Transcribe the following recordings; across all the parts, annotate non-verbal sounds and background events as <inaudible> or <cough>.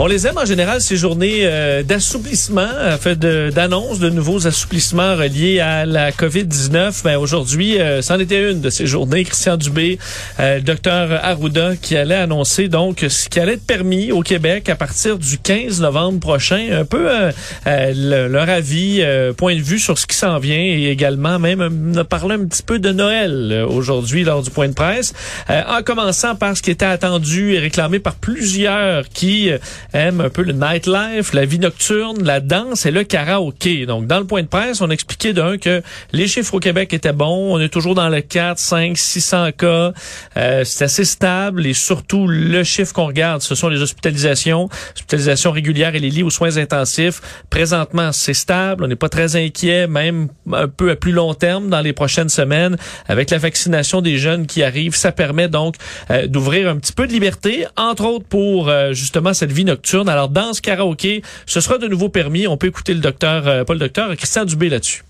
On les aime en général ces journées euh, d'assouplissement, en fait d'annonces de, nouveaux assouplissements reliés à la COVID-19. Ben, aujourd'hui, euh, c'en était une de ces journées. Christian Dubé, euh, docteur Arruda, qui allait annoncer donc ce qui allait être permis au Québec à partir du 15 novembre prochain. Un peu euh, leur avis, point de vue sur ce qui s'en vient et également même on a parlé un petit peu de Noël aujourd'hui lors du point de presse. en commençant par ce qui était attendu et réclamé par plusieurs qui aime un peu le nightlife, la vie nocturne, la danse et le karaoké. Donc, dans le point de presse, on expliquait d'un que les chiffres au Québec étaient bons. On est toujours dans le 4, 5, 600 cas. Euh, c'est assez stable et surtout, le chiffre qu'on regarde, ce sont les hospitalisations, hospitalisations régulières et les lits aux soins intensifs. Présentement, c'est stable. On n'est pas très inquiet, même un peu à plus long terme dans les prochaines semaines. Avec la vaccination des jeunes qui arrivent, ça permet donc euh, d'ouvrir un petit peu de liberté, entre autres pour euh, justement cette vie nocturne alors, dans ce karaoké, ce sera de nouveau permis. On peut écouter le docteur, euh, pas le docteur, Christian Dubé là-dessus.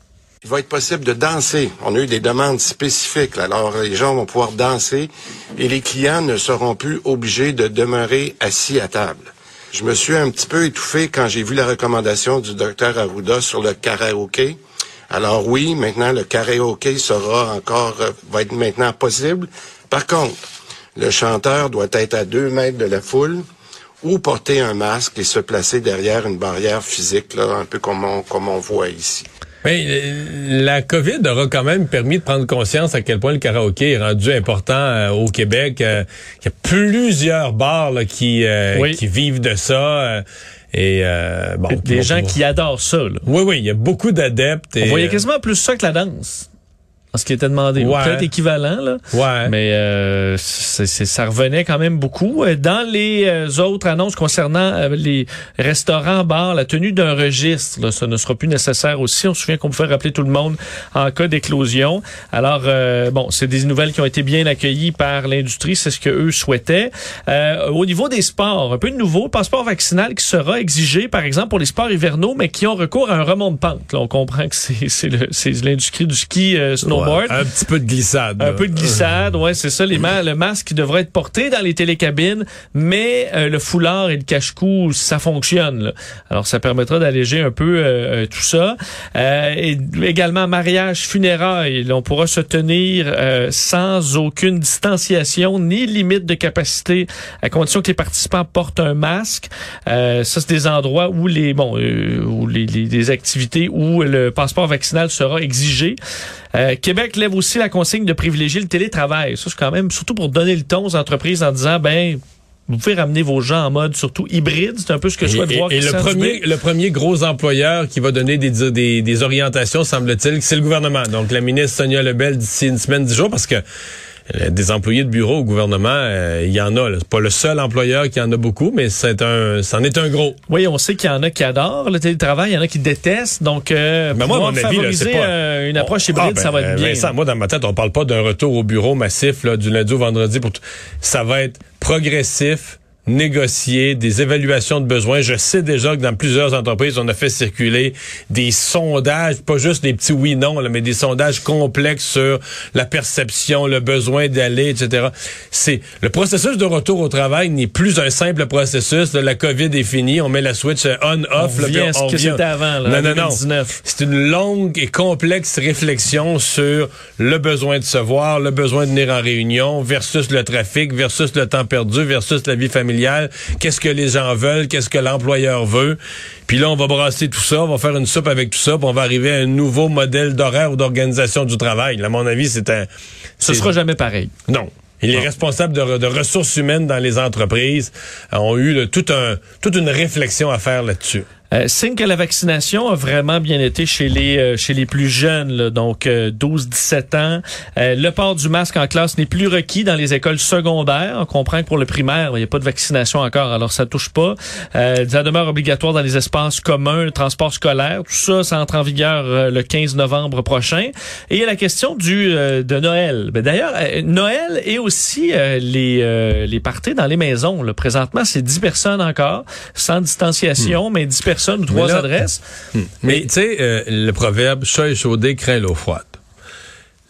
Il va être possible de danser. On a eu des demandes spécifiques. Alors, les gens vont pouvoir danser et les clients ne seront plus obligés de demeurer assis à table. Je me suis un petit peu étouffé quand j'ai vu la recommandation du docteur Arruda sur le karaoké. Alors oui, maintenant, le karaoké sera encore, euh, va être maintenant possible. Par contre, le chanteur doit être à deux mètres de la foule ou porter un masque et se placer derrière une barrière physique, là, un peu comme on, comme on voit ici. Mais euh, la COVID aura quand même permis de prendre conscience à quel point le karaoké est rendu important euh, au Québec. Euh, il y a plusieurs bars qui, qui vivent de ça. Et bon, des gens qui adorent ça. Là. Oui, oui, il y a beaucoup d'adeptes. On voyait quasiment plus ça que la danse ce qui était demandé. Ouais. Peut-être équivalent, là. Ouais. Mais euh, ça revenait quand même beaucoup. Euh, dans les euh, autres annonces concernant euh, les restaurants, bars, la tenue d'un registre, là, ça ne sera plus nécessaire aussi. On se souvient qu'on pouvait rappeler tout le monde en cas d'éclosion. Alors, bon, c'est des nouvelles qui ont été bien accueillies par l'industrie. C'est ce que eux souhaitaient. au niveau des sports, un peu de nouveau, passeport vaccinal qui sera exigé, par exemple, pour les sports hivernaux, mais qui ont recours à un remont de pente. Là, on comprend que c'est l'industrie du ski un petit peu de glissade. Un peu de glissade, ouais, c'est ça. Les le masque devrait être porté dans les télécabines, mais euh, le foulard et le cache-cou, ça fonctionne. Alors, ça permettra d'alléger un peu euh, euh, tout ça. et également, mariage, funérailles, on pourra se tenir sans aucune distanciation ni limite de capacité, à condition que les participants portent un masque. ça, c'est des endroits où les bon, où les, les, activités où le passeport vaccinal sera exigé. Québec lève aussi la consigne de privilégier le télétravail. Ça, c'est quand même surtout pour donner le ton aux entreprises en disant, ben, vous pouvez ramener vos gens en mode surtout hybride. C'est un peu ce que je souhaite voir. Et le premier, le premier gros employeur qui va donner des, des, des orientations, semble-t-il, c'est le gouvernement. Donc, la ministre Sonia Lebel d'ici une semaine, dix jours, parce que euh, des employés de bureau au gouvernement, euh, il y en a. C'est pas le seul employeur qui en a beaucoup, mais c'est un, c'en est un gros. Oui, on sait qu'il y en a qui adorent le télétravail, il y en a qui détestent. Donc, euh, mais moi, mon avis, favoriser pas... Euh, une approche hybride, ah, ça va être ben, bien. moi, dans ma tête, on parle pas d'un retour au bureau massif là, du lundi au vendredi. Pour ça va être progressif négocier des évaluations de besoins. Je sais déjà que dans plusieurs entreprises, on a fait circuler des sondages, pas juste des petits oui-non, mais des sondages complexes sur la perception, le besoin d'aller, etc. C'est le processus de retour au travail n'est plus un simple processus. De la COVID est finie, on met la switch on-off. On revient ce que c'était avant, là, non, non, non. C'est une longue et complexe réflexion sur le besoin de se voir, le besoin de venir en réunion versus le trafic, versus le temps perdu, versus la vie familiale qu'est-ce que les gens veulent, qu'est-ce que l'employeur veut. Puis là, on va brasser tout ça, on va faire une soupe avec tout ça, puis on va arriver à un nouveau modèle d'horaire ou d'organisation du travail. à mon avis, c'est un... Ce sera jamais pareil. Non. Et les responsables de, ressources humaines dans les entreprises ont eu tout un, toute une réflexion à faire là-dessus. Euh, signe que la vaccination a vraiment bien été chez les euh, chez les plus jeunes, là, donc 12-17 ans. le port du masque en classe n'est plus requis dans les écoles secondaires. On comprend que pour le primaire, il n'y a pas de vaccination encore, alors ça touche pas. ça demeure obligatoire dans les espaces communs, le transport scolaire. Tout ça, ça entre en vigueur le 15 novembre prochain. Et il y a la question du de Noël. Ben, D'ailleurs, Noël et aussi les les parties dans les maisons. Là. Présentement, c'est 10 personnes encore, sans distanciation, hmm. mais 10 personnes ou trois adresses. Hmm. Mais, tu sais, euh, le proverbe chat échaudé craint l'eau froide.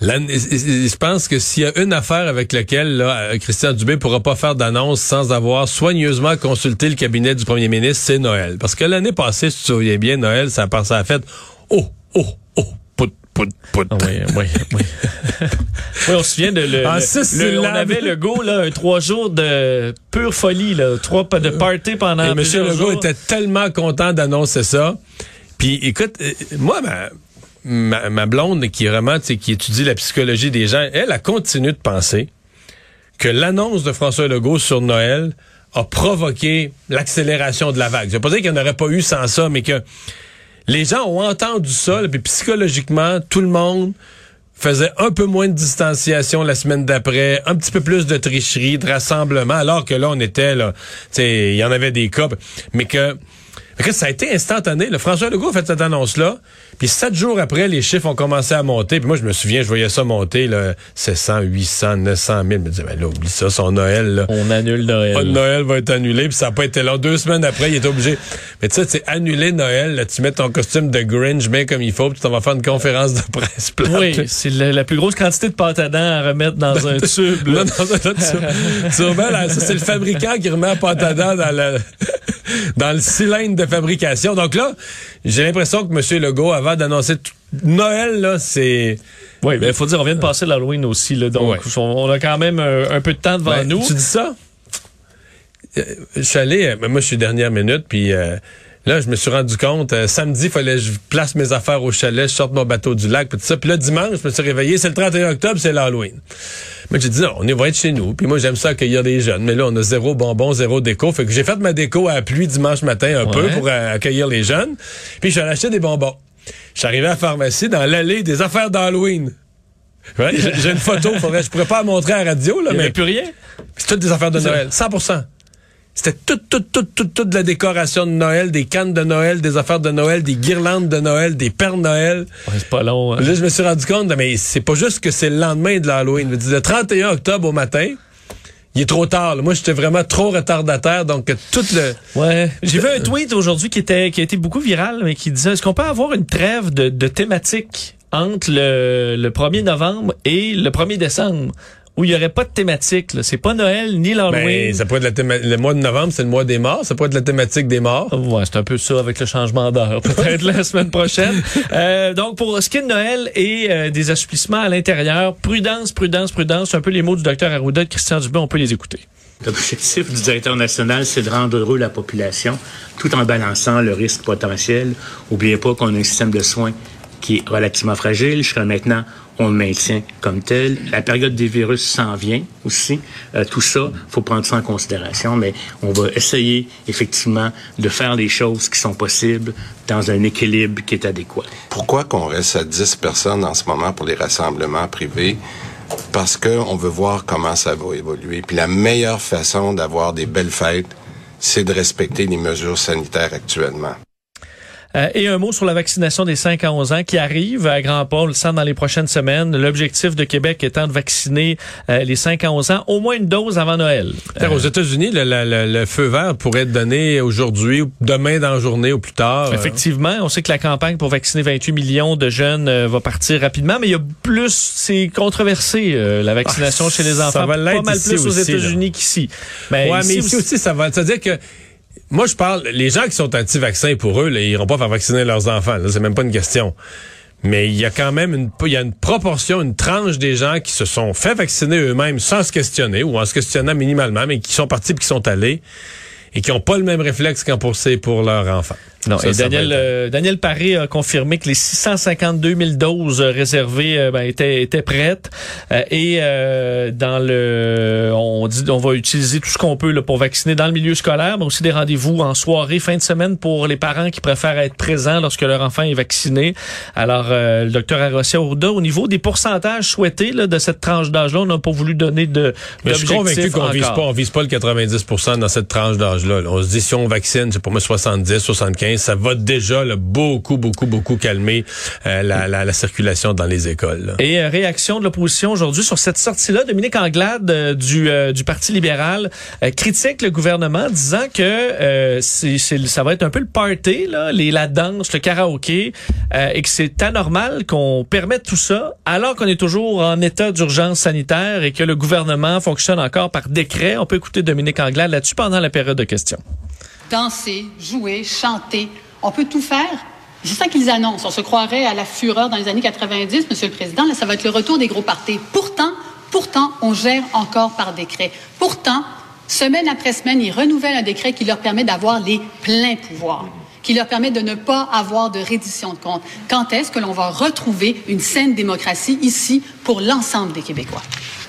je pense que s'il y a une affaire avec laquelle là, euh, Christian Dubé pourra pas faire d'annonce sans avoir soigneusement consulté le cabinet du premier ministre, c'est Noël. Parce que l'année passée, si tu te souviens bien, Noël, ça, a fait oh, oh, oh, pout, pout, pout. Ah oui, oui, oui. <laughs> oui, on se souvient de le, le, on avait le go là, un trois jours de pure folie là, trois de party pendant Et Monsieur Legault était tellement content d'annoncer ça. Puis écoute, euh, moi ma, ma, blonde qui vraiment qui étudie la psychologie des gens, elle a continué de penser que l'annonce de François Legault sur Noël a provoqué l'accélération de la vague. Je veux pas dire qu'il n'y en aurait pas eu sans ça, mais que les gens ont entendu ça, puis psychologiquement, tout le monde faisait un peu moins de distanciation la semaine d'après, un petit peu plus de tricherie, de rassemblement, alors que là, on était là, il y en avait des cas, mais que ça a été instantané. Le François Legault a fait cette annonce-là. Puis sept jours après, les chiffres ont commencé à monter. Puis moi, je me souviens, je voyais ça monter, là, 700, 800, 900 000. Je me disais, ben là, oublie ça, son Noël. Là. On annule Noël. Noël va être annulé. Puis ça n'a pas été long. Deux semaines après, il est obligé. Mais tu sais, c'est annuler Noël. Là, tu mets ton costume de Grinch bien comme il faut. Puis tu vas faire une conférence de presse plate. Oui, c'est la, plus grosse quantité de pâte à dents à remettre dans un tube. Là. dans un autre tube. là, ça, c'est le fabricant qui remet la pâte à dents dans, la, dans le cylindre de fabrication. Donc là, j'ai l'impression que M. Legault, avant d'annoncer Noël, là, c'est... Oui, mais il faut dire, on vient de passer l'Halloween aussi, là, donc on, a quand même un, peu de temps devant ben, nous. Tu dis ça? Euh, je suis allé, euh, moi je suis dernière minute, puis euh, là je me suis rendu compte, samedi, il fallait que je place mes affaires au chalet, je sorte mon bateau du lac, puis tout ça. Puis là, dimanche, je me suis réveillé, c'est le 31 octobre, c'est l'Halloween. Mais j'ai dit, non, on est, va être chez nous. Puis moi, j'aime ça accueillir des jeunes. Mais là, on a zéro bonbon, zéro déco. Fait que j'ai fait ma déco à la pluie dimanche matin un peu pour accueillir les jeunes. Puis je suis allé acheter des bonbons. Je suis arrivé à la pharmacie dans l'allée des affaires d'Halloween. j'ai une photo, faudrait, je pourrais pas la montrer à la radio, là, Il mais. plus rien? C'est toutes des affaires de Noël. 100 C'était toute, toute, toute, toute, toute la décoration de Noël, des cannes de Noël, des affaires de Noël, des guirlandes de Noël, des pères de Noël. Ouais, c'est pas long. Hein. Là, je me suis rendu compte, mais c'est pas juste que c'est le lendemain de l'Halloween. Le 31 octobre au matin, il est trop tard. Moi, j'étais vraiment trop retardataire, donc tout le. Ouais. J'ai vu un tweet aujourd'hui qui était qui a été beaucoup viral, mais qui disait est-ce qu'on peut avoir une trêve de, de thématiques entre le, le 1er novembre et le 1er décembre? Où il n'y aurait pas de thématique. C'est pas Noël ni l'Halloween. Ben, ça pourrait être la le mois de novembre, c'est le mois des morts. Ça pourrait être la thématique des morts. Ouais, c'est un peu ça avec le changement d'heure. <laughs> Peut-être la semaine prochaine. <laughs> Euh, donc, pour ce qui est de Noël et euh, des assouplissements à l'intérieur, prudence, prudence, prudence. C'est un peu les mots du docteur Arruda de Christian Dubé. On peut les écouter. L'objectif du directeur national, c'est de rendre heureux la population tout en balançant le risque potentiel. N'oubliez pas qu'on a un système de soins qui est relativement fragile. Jusqu'à maintenant, on le maintient comme tel. La période des virus s'en vient aussi. Euh, tout ça, faut prendre ça en considération, mais on va essayer effectivement de faire les choses qui sont possibles dans un équilibre qui est adéquat. Pourquoi qu'on reste à 10 personnes en ce moment pour les rassemblements privés? Parce qu'on veut voir comment ça va évoluer. Puis la meilleure façon d'avoir des belles fêtes, c'est de respecter les mesures sanitaires actuellement. Euh, et un mot sur la vaccination des 5 à 11 ans qui arrive à grand pas, on le sent dans les prochaines semaines. L'objectif de Québec étant de vacciner euh, les 5 à 11 ans au moins une dose avant Noël. aux euh, États-Unis, le, feu vert pourrait être donné aujourd'hui, demain dans la journée ou plus tard. Effectivement, on sait que la campagne pour vacciner 28 millions de jeunes va partir rapidement, mais il y a plus, c'est controversé la vaccination ah, chez les enfants, pas mal plus aux États-Unis qu'ici. Mais, ouais, mais ici aussi, ça va. C'est-à-dire que moi, je parle, les gens qui sont anti-vaccins, pour eux, là, ils iront pas faire vacciner leurs enfants. C'est même pas une question. Mais il y a quand même une, y a une proportion, une tranche des gens qui se sont fait vacciner eux-mêmes sans se questionner ou en se questionnant minimalement, mais qui sont partis et qui sont allés et qui n'ont pas le même réflexe qu'en c'est pour leur enfant. Non, Ça, et Daniel, être- euh, Daniel Paré a confirmé que les 652 000 doses réservées euh, ben, étaient, étaient prêtes. Euh, et euh, dans le, on dit, on va utiliser tout ce qu'on peut là, pour vacciner dans le milieu scolaire, mais aussi des rendez-vous en soirée, fin de semaine pour les parents qui préfèrent être présents lorsque leur enfant est vacciné. Alors, euh, le docteur Arossia Ouda, au niveau des pourcentages souhaités là, de cette tranche d'âge-là, on n'a pas voulu donner de Mais je suis convaincu qu'on vise pas, on vise pas le 90% dans cette tranche d'âge-là. là. On se dit, si on vaccine, c'est pour moi 70, 75, ça va déjà là, beaucoup, beaucoup, beaucoup calmer euh, la, la, la circulation dans les écoles. Et euh, réaction de l'opposition aujourd'hui sur cette sortie-là. Dominique Anglade euh, du, euh, du Parti libéral euh, critique le gouvernement disant que c'est, c'est- ça va être un peu le party, là, les, la danse, le karaoké, et que c'est anormal qu'on permette tout ça alors qu'on est toujours en état d'urgence sanitaire et que le gouvernement fonctionne encore par décret. On peut écouter Dominique Anglade là-dessus pendant la période de questions. Danser, jouer, chanter. On peut tout faire. C'est ça qu'ils annoncent. On se croirait à la fureur dans les années 90, Monsieur le Président. Là, ça va être le retour des gros partis. Pourtant, pourtant, on gère encore par décret. Pourtant, semaine après semaine, ils renouvellent un décret qui leur permet d'avoir les pleins pouvoirs, qui leur permet de ne pas avoir de reddition de compte. Quand est-ce que l'on va retrouver une saine démocratie ici pour l'ensemble des Québécois?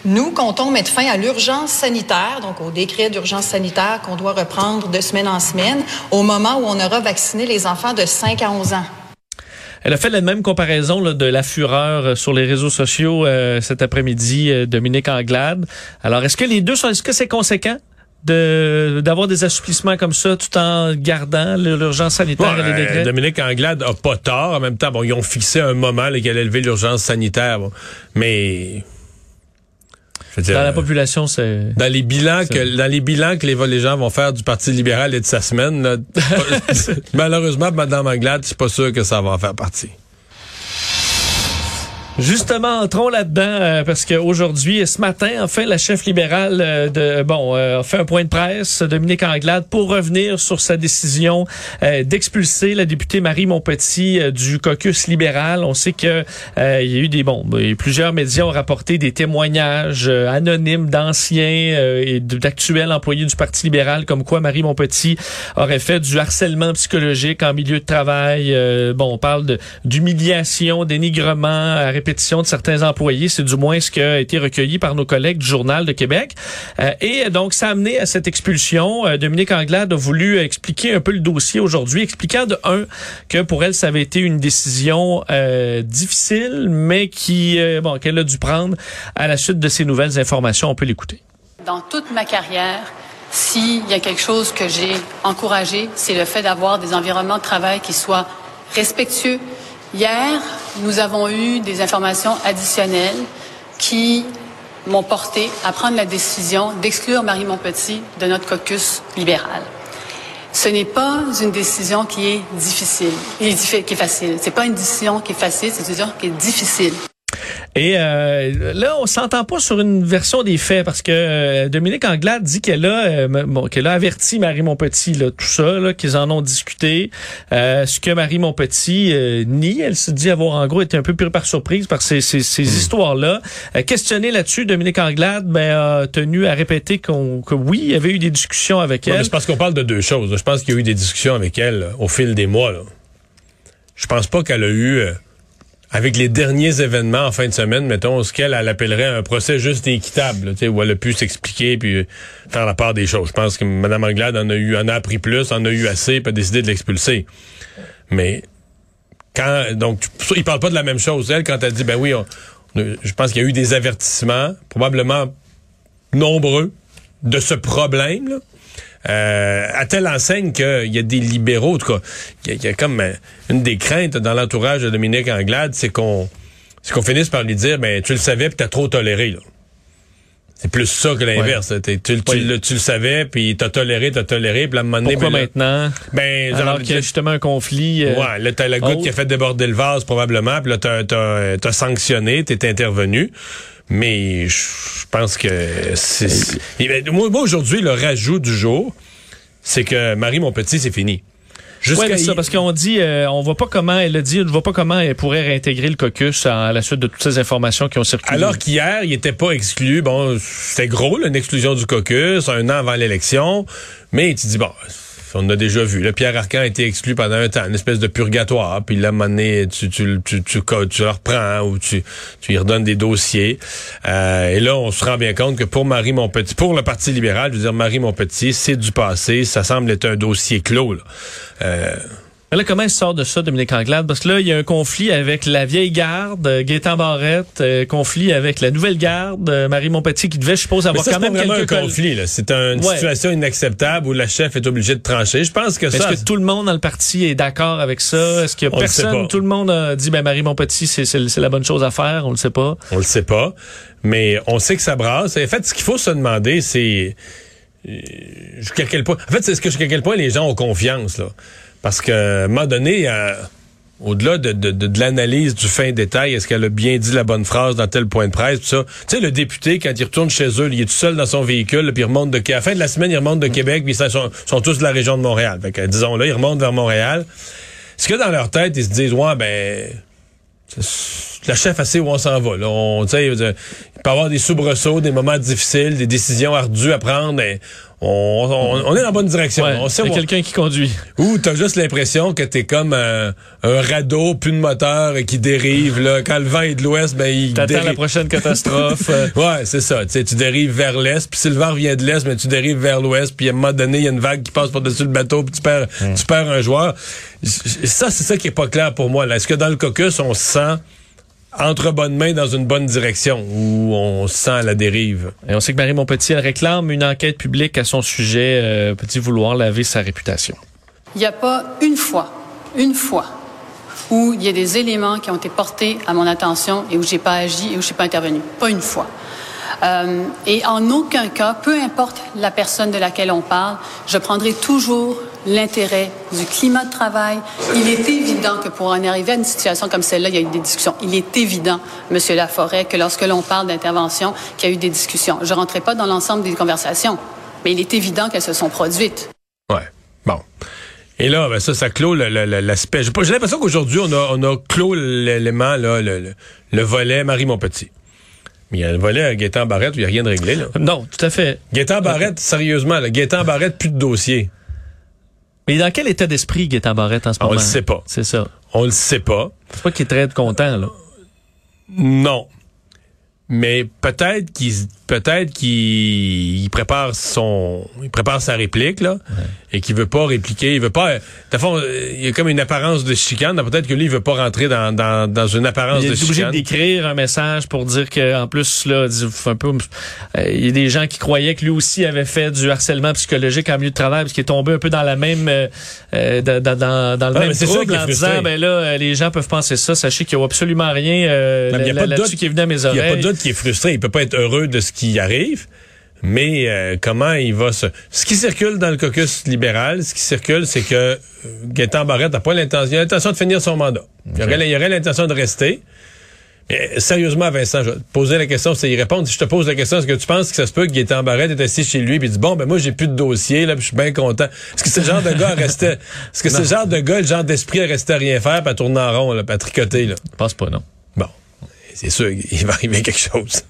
Nous comptons mettre fin à l'urgence sanitaire, donc au décret d'urgence sanitaire qu'on doit reprendre de semaine en semaine, au moment où on aura vacciné les enfants de 5 à 11 ans. Elle a fait la même comparaison là, de la fureur euh, sur les réseaux sociaux euh, cet après-midi, euh, Dominique Anglade. Alors, est-ce que les deux sont, est-ce que c'est conséquent de d'avoir des assouplissements comme ça tout en gardant l'urgence sanitaire Bon, et les décrets? Dominique Anglade a pas tort. En même temps, bon, ils ont fixé un moment là, allait lever l'urgence sanitaire. bon. Mais dire, Dans la euh, population, c'est... Dans les bilans que dans les bilans que les, les gens vont faire du Parti libéral et de sa semaine, là, <laughs> malheureusement, Mme Anglade, c'est pas sûr que ça va en faire partie. Justement, entrons là-dedans euh, parce qu'aujourd'hui, ce matin, enfin, la chef libérale euh, de bon euh, a fait un point de presse, Dominique Anglade, pour revenir sur sa décision euh, d'expulser la députée Marie Montpetit euh, du caucus libéral. On sait que euh, il y a eu des bon, ben, plusieurs médias ont rapporté des témoignages anonymes d'anciens et d'actuels employés du Parti libéral, comme quoi Marie Montpetit aurait fait du harcèlement psychologique en milieu de travail. Bon, on parle d'humiliation, dénigrement de certains employés. C'est du moins ce qui a été recueilli par nos collègues du Journal de Québec. Euh, et donc, ça a amené à cette expulsion. Euh, Dominique Anglade a voulu expliquer un peu le dossier aujourd'hui, expliquant de un que pour elle, ça avait été une décision euh, difficile, mais qui bon qu'elle a dû prendre à la suite de ces nouvelles informations. On peut l'écouter. Dans toute ma carrière, s'il y a quelque chose que j'ai encouragé, c'est le fait d'avoir des environnements de travail qui soient respectueux. Hier, nous avons eu des informations additionnelles qui m'ont porté à prendre la décision d'exclure Marie Montpetit de notre caucus libéral. Ce n'est pas une décision qui est difficile, qui est, facile. C'est pas une décision qui est facile, c'est une décision qui est difficile. Et euh, là, on s'entend pas sur une version des faits parce que euh, Dominique Anglade dit qu'elle a euh, bon, qu'elle a averti Marie Montpetit là, tout ça, là, qu'ils en ont discuté. Euh, ce que Marie Montpetit nie, elle se dit avoir en gros été un peu pris par surprise par ces, ces, ces histoires-là. Euh, questionné là-dessus, Dominique Anglade ben, a tenu à répéter qu'on que oui, il y avait eu des discussions avec Ouais, elle. c'est parce qu'on parle de deux choses. Je pense qu'il y a eu des discussions avec elle là, au fil des mois. Là. Je pense pas qu'elle a eu, avec les derniers événements en fin de semaine, mettons, ce qu'elle elle appellerait un procès juste et équitable, tu où elle a pu s'expliquer puis euh, faire la part des choses. Je pense que Mme Anglade en a eu, en a appris plus, en a eu assez, puis a décidé de l'expulser. Mais quand donc tu- il parle pas de la même chose. Elle, quand elle dit ben oui, je pense qu'il y a eu des avertissements, probablement nombreux, de ce problème. Là. Euh, à telle enseigne qu'il y a des libéraux, en tout cas, il y, a- il y a comme euh, une des craintes dans l'entourage de Dominique Anglade, c'est qu'on c'est qu'on finisse par lui dire ben tu le savais puis t'as trop toléré là. C'est plus ça que l'inverse. Tu, tu Oui. le- tu le savais puis t'as toléré, t'as toléré puis à un moment donné, Pourquoi ben maintenant? ben, genre, Alors qu'il y a justement un conflit. euh, Ouais, là, t'as la goutte autre. qui a fait déborder le vase, probablement, puis là, t'as, t'as, t'as sanctionné, t'es intervenu. Mais je pense que c'est... Moi, moi, aujourd'hui, le rajout du jour, c'est que Marie, mon petit, c'est fini. Jusqu'à Ouais, mais ça, parce qu'on dit, euh, on voit pas comment, elle a dit, on ne voit pas comment elle pourrait réintégrer le caucus à, à la suite de toutes ces informations qui ont circulé. Alors qu'hier, il était pas exclu. Bon, c'était gros, là, une exclusion du caucus, un an avant l'élection. Mais tu dis, bon, on a déjà vu. Le Pierre Arcan a été exclu pendant un temps, une espèce de purgatoire. Puis là, à un tu, tu, tu, tu, tu le reprends ou tu, tu y redonnes des dossiers. Euh, et là, on se rend bien compte que pour Marie Montpetit, pour le Parti libéral, je veux dire, Marie Montpetit, c'est du passé. Ça semble être un dossier clos. Là. Euh, là, comment il sort de ça, Dominique Anglade? Parce que là, il y a un conflit avec la vieille garde, euh, Gaétan Barrette, euh, conflit avec la nouvelle garde, euh, Marie Montpetit, qui devait, je suppose, avoir ça, quand même quelques... un conflit. là. C'est une Ouais. situation inacceptable où la chef est obligée de trancher. Je pense que Est-ce ça... que tout le monde dans le parti est d'accord avec ça? Est-ce qu'il y a On personne? Tout le monde a dit, ben, Marie Montpetit, c'est, la bonne chose à faire. On le sait pas. On le sait pas, mais on sait que ça brasse. En fait, ce qu'il faut se demander, c'est jusqu'à quel point. En fait, c'est ce que jusqu'à quel point les gens ont confiance là, parce que à un moment donné. euh, au-delà de, de, de, de l'analyse du fin détail, est-ce qu'elle a bien dit la bonne phrase dans tel point de presse, tout ça. Tu sais, le député, quand il retourne chez eux, il est tout seul dans son véhicule, puis il remonte de... À la fin de la semaine, il remonte de Québec, puis ils sont, sont tous de la région de Montréal. Fait que, disons là, ils remontent vers Montréal. Est-ce que dans leur tête, ils se disent, ouais, ben... La chef, sait où on s'en va. Là. On, il peut y avoir des soubresauts, des moments difficiles, des décisions ardues à prendre. mais on, on, on est dans la bonne direction. Ouais, on sait on- quelqu'un qui conduit. ou t'as juste l'impression que t'es comme un, un radeau, plus de moteur et qui dérive. Là. Quand le vent est de l'ouest, ben il T'attends la prochaine catastrophe. euh, <laughs> Ouais, c'est ça. Tu sais, tu dérives vers l'est, puis si le vent vient de l'est, mais tu dérives vers l'ouest, puis à un moment donné, il y a une vague qui passe par-dessus le bateau, puis tu perds, tu perds un joueur. Ça, c'est ça qui est pas clair pour moi. là. Est-ce que dans le caucus, on se sent entre bonnes mains dans une bonne direction, ou on se sent à la dérive? Et on sait que Marie Montpetit, elle réclame une enquête publique à son sujet, euh, peut-il vouloir laver sa réputation? Il n'y a pas une fois, une fois, où il y a des éléments qui ont été portés à mon attention et où j'ai pas agi et où je suis pas intervenu. Pas une fois. Euh, et en aucun cas, peu importe la personne de laquelle on parle, je prendrai toujours l'intérêt du climat de travail. Il est évident que pour en arriver à une situation comme celle-là, il y a eu des discussions. Il est évident, Monsieur Laforêt, que lorsque l'on parle d'intervention, qu'il y a eu des discussions. Je ne rentrerai pas dans l'ensemble des conversations, mais il est évident qu'elles se sont produites. Ouais. Bon. Et là, ben ça, ça clôt l'aspect. J'ai l'impression qu'aujourd'hui, on a, on a clos l'élément, là, le, le, le volet Marie Montpetit. Mais il y a le volet à Gaétan Barrette où il n'y a rien de réglé, là. Non, tout à fait. Gaétan Barrette, sérieusement, là, Gaétan Barrette, plus de dossier. Mais dans quel état d'esprit Gaétan Barrette en ce On moment? le sait pas. C'est ça. On le sait pas. C'est pas qu'il est très content, là. Non. Mais peut-être qu'il peut-être qu'il il prépare son il prépare sa réplique là et qu'il veut pas répliquer, il veut pas de fond euh, il y a comme une apparence de chicane, peut-être que lui il veut pas rentrer dans, dans, dans une apparence Il de est obligé chicane. d'écrire un message pour dire que en plus là, dis- un peu, euh, il y a des gens qui croyaient que lui aussi avait fait du harcèlement psychologique en milieu de travail, parce qu'il est tombé un peu dans la même, euh, euh, dans, dans, dans, le Ah, même trouble qui en disant ben là, les gens peuvent penser ça, sachez qu'il y a absolument rien euh, il là-dessus qui est venu à mes Il n'y a pas de oreilles. doute qu'il est frustré, il peut pas être heureux de ce qui arrive. Mais euh, comment il va se... Ce qui circule dans le caucus libéral, ce qui circule, c'est que euh, Gaétan Barrette n'a pas l'intention, il a l'intention de finir son mandat. Il aurait, l'intention de rester. Mais sérieusement, Vincent, je vais te poser la question, c'est y répondre. Si je te pose la question, est-ce que tu penses que ça se peut que Gaétan Barrette est assis chez lui et dit bon ben moi j'ai plus de dossier là, puis je suis bien content. Est-ce que le genre de gars rester <laughs> Est-ce que le genre de gars, le genre d'esprit rester à rien faire, puis à tourner en rond, là, puis à tricoter là? Je pense pas non. Bon. C'est sûr, il va arriver quelque chose.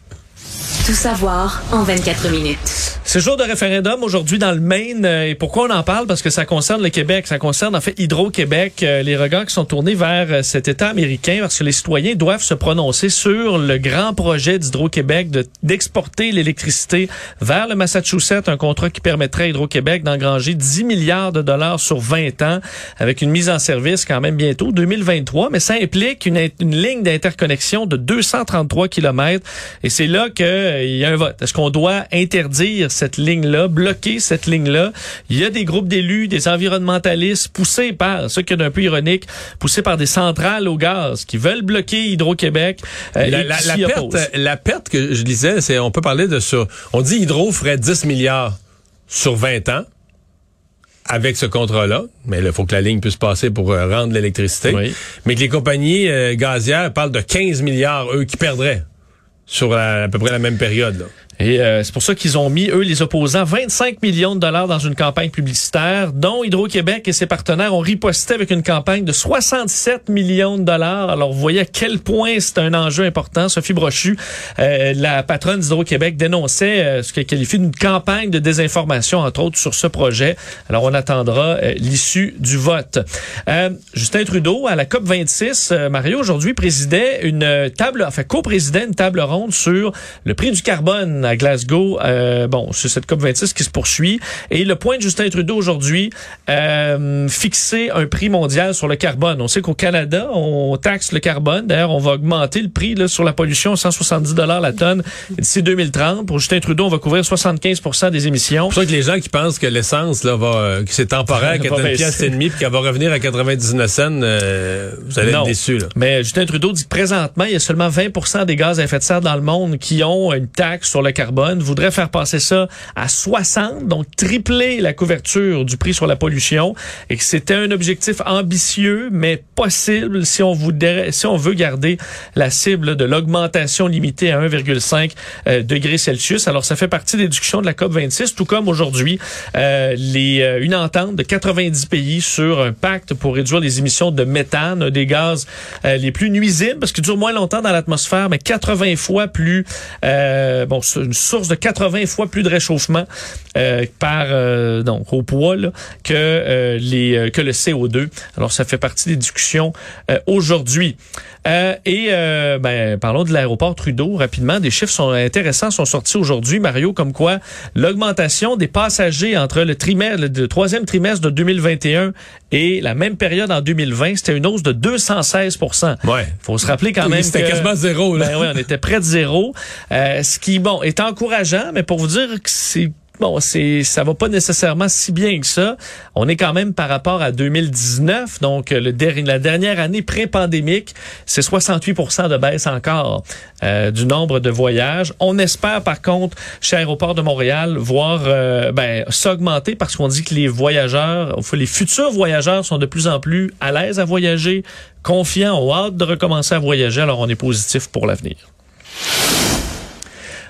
Tout savoir en 24 minutes. C'est jour de référendum aujourd'hui dans le Maine. euh, Et pourquoi on en parle? Parce que ça concerne le Québec. Ça concerne en fait Hydro-Québec. euh, Les regards qui sont tournés vers euh, cet État américain parce que les citoyens doivent se prononcer sur le grand projet d'Hydro-Québec de- d'exporter l'électricité vers le Massachusetts. Un contrat qui permettrait à Hydro-Québec d'engranger 10 milliards de dollars sur 20 ans avec une mise en service quand même bientôt, 2023. Mais ça implique une, une ligne d'interconnexion de 233 kilomètres. Et c'est là qu'il y a un vote. Est-ce qu'on doit interdire cette ligne-là, bloquer cette ligne-là? Il y a des groupes d'élus, des environnementalistes poussés par, ce qui est un peu ironique, poussés par des centrales au gaz qui veulent bloquer Hydro-Québec. euh, La, perte, opposent. la perte que je disais, c'est on peut parler de sur. On dit Hydro ferait 10 milliards sur 20 ans avec ce contrat-là, mais il faut que la ligne puisse passer pour euh, rendre l'électricité. Oui. Mais que les compagnies euh, gazières parlent de 15 milliards, eux, qui perdraient sur la- à peu près la même période. Et euh, c'est pour ça qu'ils ont mis, eux, les opposants, 25 millions de dollars dans une campagne publicitaire, dont Hydro-Québec et ses partenaires ont riposté avec une campagne de 67 millions de dollars. Alors, vous voyez à quel point c'est un enjeu important. Sophie Brochu, euh, la patronne d'Hydro-Québec, dénonçait euh, ce qu'elle qualifie d'une campagne de désinformation, entre autres, sur ce projet. Alors, on attendra l'issue du vote. Justin Trudeau, à la COP26, Mario, aujourd'hui, présidait une table, enfin, co-présidait une table ronde sur le prix du carbone à Glasgow. Euh, bon, c'est cette COP 26 qui se poursuit. Et le point de Justin Trudeau aujourd'hui, euh, fixer un prix mondial sur le carbone. On sait qu'au Canada, on taxe le carbone. D'ailleurs, on va augmenter le prix là, sur la pollution à 170 dollars la tonne d'ici 2030. Pour Justin Trudeau, on va couvrir 75% des émissions. C'est pour ça que les gens qui pensent que l'essence là va, euh, que c'est temporaire, <laughs> qu'elle est une pièce et demie, puis qu'elle va revenir à 99 cents, euh, vous allez être déçus. Là. Mais Justin Trudeau dit que présentement, il y a seulement 20% des gaz à effet de serre dans le monde qui ont une taxe sur le carbone, voudrait faire passer ça à 60, donc tripler la couverture du prix sur la pollution, et que c'était un objectif ambitieux, mais possible si on, voudrait, si on veut garder la cible de l'augmentation limitée à 1,5 euh, degrés Celsius. Alors, ça fait partie des discussions de la COP26, tout comme aujourd'hui, euh, euh, une entente de 90 pays sur un pacte pour réduire les émissions de méthane, des gaz les plus nuisibles, parce qu'ils durent moins longtemps dans l'atmosphère, mais 80 fois plus, une source de 80 fois plus de réchauffement euh, par euh, donc au poids que euh, les que le CO2. Alors ça fait partie des discussions aujourd'hui. et ben, parlons de l'aéroport Trudeau rapidement. Des chiffres sont intéressants sont sortis aujourd'hui, Mario, comme quoi l'augmentation des passagers entre le trimestre, le troisième trimestre de 2021 et la même période en 2020, c'était une hausse de 216% Ouais. Faut se rappeler quand même C'était quasiment zéro. Là. Ben oui, on était près de zéro. ce qui, bon, est encourageant, mais pour vous dire que c'est bon, c'est ça va pas nécessairement si bien que ça. On est quand même par rapport à 2019, donc le la dernière année pré-pandémique, c'est 68% de baisse encore euh, du nombre de voyages. On espère par contre chez Aéroport de Montréal voir euh, ben, s'augmenter parce qu'on dit que les voyageurs, les futurs voyageurs sont de plus en plus à l'aise à voyager, confiants, ont hâte de recommencer à voyager. Alors on est positif pour l'avenir.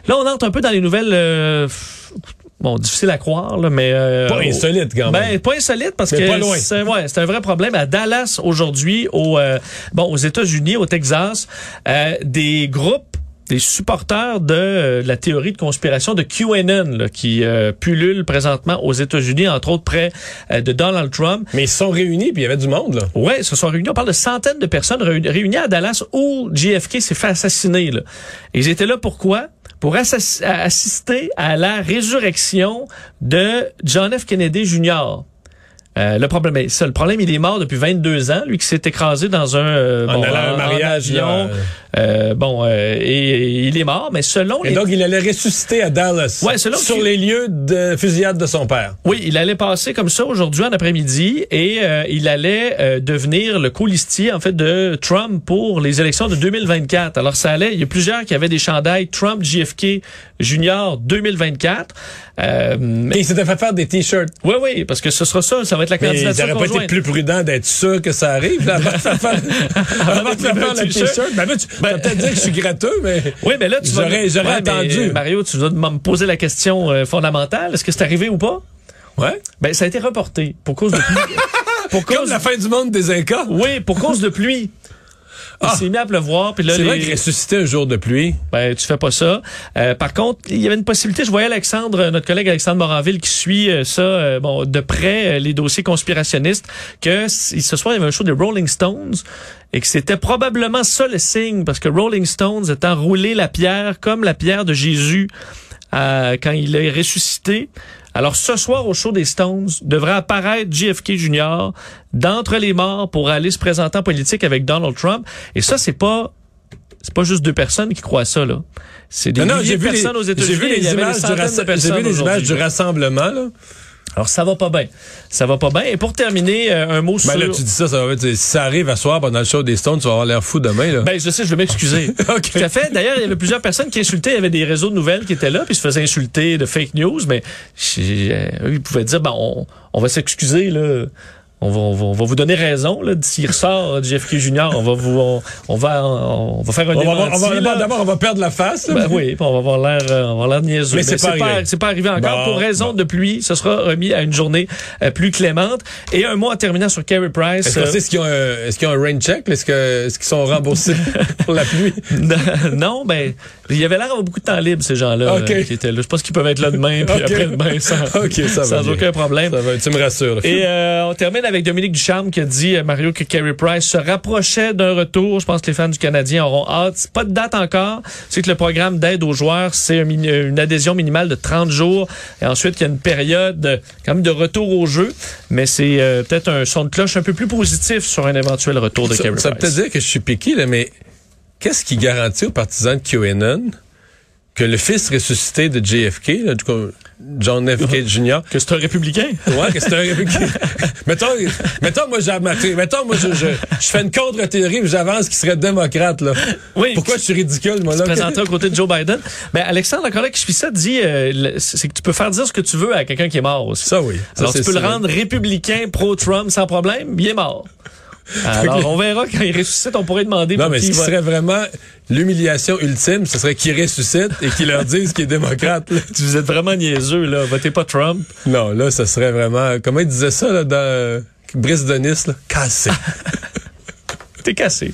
Là, on entre un peu dans les nouvelles. Euh, Bon, difficile à croire, là, mais... Euh, pas insolite, quand même. Ben, pas insolite, parce que c'est ouais, un vrai problème. À Dallas, aujourd'hui, au, euh, bon, aux États-Unis, au Texas, euh, des groupes des supporters de la théorie de conspiration de QAnon là, qui euh, pullule présentement aux États-Unis, entre autres près de Donald Trump. Mais ils se sont réunis, puis il y avait du monde. là. Oui, ils se sont réunis. On parle de centaines de personnes réunies à Dallas où JFK s'est fait assassiner. Là. ils étaient là pourquoi? pour assister à la résurrection de John F. Kennedy Jr. Euh, le problème, ça, le problème, il est mort depuis 22 ans, lui qui s'est écrasé dans un, euh, bon, un mariage. Euh, bon, euh, et, il est mort, mais selon... Et donc, il allait ressusciter à Dallas, ouais, selon sur les lieux de fusillade de son père. Oui, il allait passer comme ça aujourd'hui en après-midi et il allait devenir le colistier, en fait, de Trump pour les élections de 2024. Alors, ça allait, il y a plusieurs qui avaient des chandails Trump JFK Junior 2024. Euh, mais il s'était fait faire des t-shirts. Oui, oui, parce que ce sera ça, ça va être la candidature Ça aurait pas été plus prudent d'être sûr que ça arrive, là, avant de faire, <laughs> avant de faire le t-shirt. Ben, tu ben, vas peut-être dire que je suis gratteux, mais. Oui, mais là, tu j'aurais, j'aurais attendu. Mario, tu dois me poser la question euh, fondamentale. Est-ce que c'est arrivé ou pas? Ouais. Ben, ça a été reporté pour cause de pluie. <laughs> pour cause... Comme la fin du monde des Incas. Oui, pour cause de pluie. Il ah. s'est mis à pleuvoir. Puis là, c'est vrai qu'il ressuscitait un jour de pluie. Ben, tu fais pas ça. Euh, par contre, il y avait une possibilité. Je voyais Alexandre, notre collègue Alexandre Moranville, qui suit euh, ça euh, bon de près, les dossiers conspirationnistes, que ce soir, il y avait un show des Rolling Stones et que c'était probablement ça le signe, parce que Rolling Stones étant roulé la pierre comme la pierre de Jésus quand il est ressuscité. Alors ce soir au show des Stones devrait apparaître JFK Jr. d'entre les morts pour aller se présenter en politique avec Donald Trump. Et ça c'est pas c'est pas juste deux personnes qui croient ça là. C'est des milliers de personnes aux États-Unis. J'ai vu les images, du, vu les images du rassemblement là. Alors ça va pas bien. Ça va pas bien. Et pour terminer, euh, un mot ben sur. là, tu dis ça, ça va être, si ça arrive à soir pendant le show des Stones, tu vas avoir l'air fou demain. Là. Ben je sais, je vais m'excuser. <laughs> okay. Tout à fait. D'ailleurs, il y avait plusieurs personnes qui insultaient. Il y avait des réseaux de nouvelles qui étaient là, puis se faisaient insulter de fake news, mais euh, eux, ils pouvaient dire, ben on, on va s'excuser là on va, on va, on va vous donner raison. Là, s'il ressort du JFK Junior, on va vous, on, on va, on, va faire un d'abord, on va perdre la face. Ben oui, on va avoir l'air, euh, on va l'air niaiseux. Mais c'est pas c'est pas arrivé encore. Bon, Pour raison bon. de pluie, ce sera remis à une journée euh, plus clémente. Et un mot en terminant sur Carey Price. Est-ce qu'on euh, sait est-ce qu'ils ont, un- est-ce qu'ils ont un rain check? Est-ce que- est-ce qu'ils sont remboursés <laughs> pour la pluie? <laughs> non, ben, il y avait l'air d'avoir beaucoup de temps libre, ces gens-là, Ok. euh, qui étaient là. Je pense qu'ils peuvent être là demain, puis Ok. après-demain, sans, <laughs> ça va sans aucun problème. Ça va, tu me rassures. là. Et euh, on termine avec Dominique Ducharme qui a dit, euh, Mario, que Carey Price se rapprochait d'un retour. Je pense que les fans du Canadien auront hâte. Pas de date encore. C'est que le programme d'aide aux joueurs, c'est un mini- une adhésion minimale de 30 jours. Et ensuite, il y a une période euh, quand même de retour au jeu. Mais c'est euh, peut-être un son de cloche un peu plus positif sur un éventuel retour de Ça, Carey ça Price. peut-être dire que je suis piqué, là, mais qu'est-ce qui garantit aux partisans de QAnon que le fils ressuscité de JFK, là, du coup, John F. K. <laughs> Jr., Que c'est un républicain? <laughs> Ouais, que c'est un <laughs> mettons, mettons, moi, j'ai mettons, moi, je, je, je fais une contre-théorie, j'avance qui serait démocrate, là. Oui. Pourquoi je suis ridicule, moi, se là? présenter aux côtés de Joe Biden. Mais Alexandre, un collègue qui suit ça, dit euh, le- c'est que tu peux faire dire ce que tu veux à quelqu'un qui est mort aussi. Ça, oui. Ça, Alors, tu peux le rendre républicain, pro-Trump sans problème, il est mort. Alors, on verra quand il ressuscite, on pourrait demander Non, mais ce qui va. serait vraiment l'humiliation ultime, ce serait qu'ils ressuscitent et qu'ils leur disent qu'il est démocrate, là. Vous êtes vraiment niaiseux, là. Votez pas Trump. Non, là, ça serait vraiment, comment il disait ça, là, dans euh, Brice Denis, là? Cassé. <laughs> T'es cassé.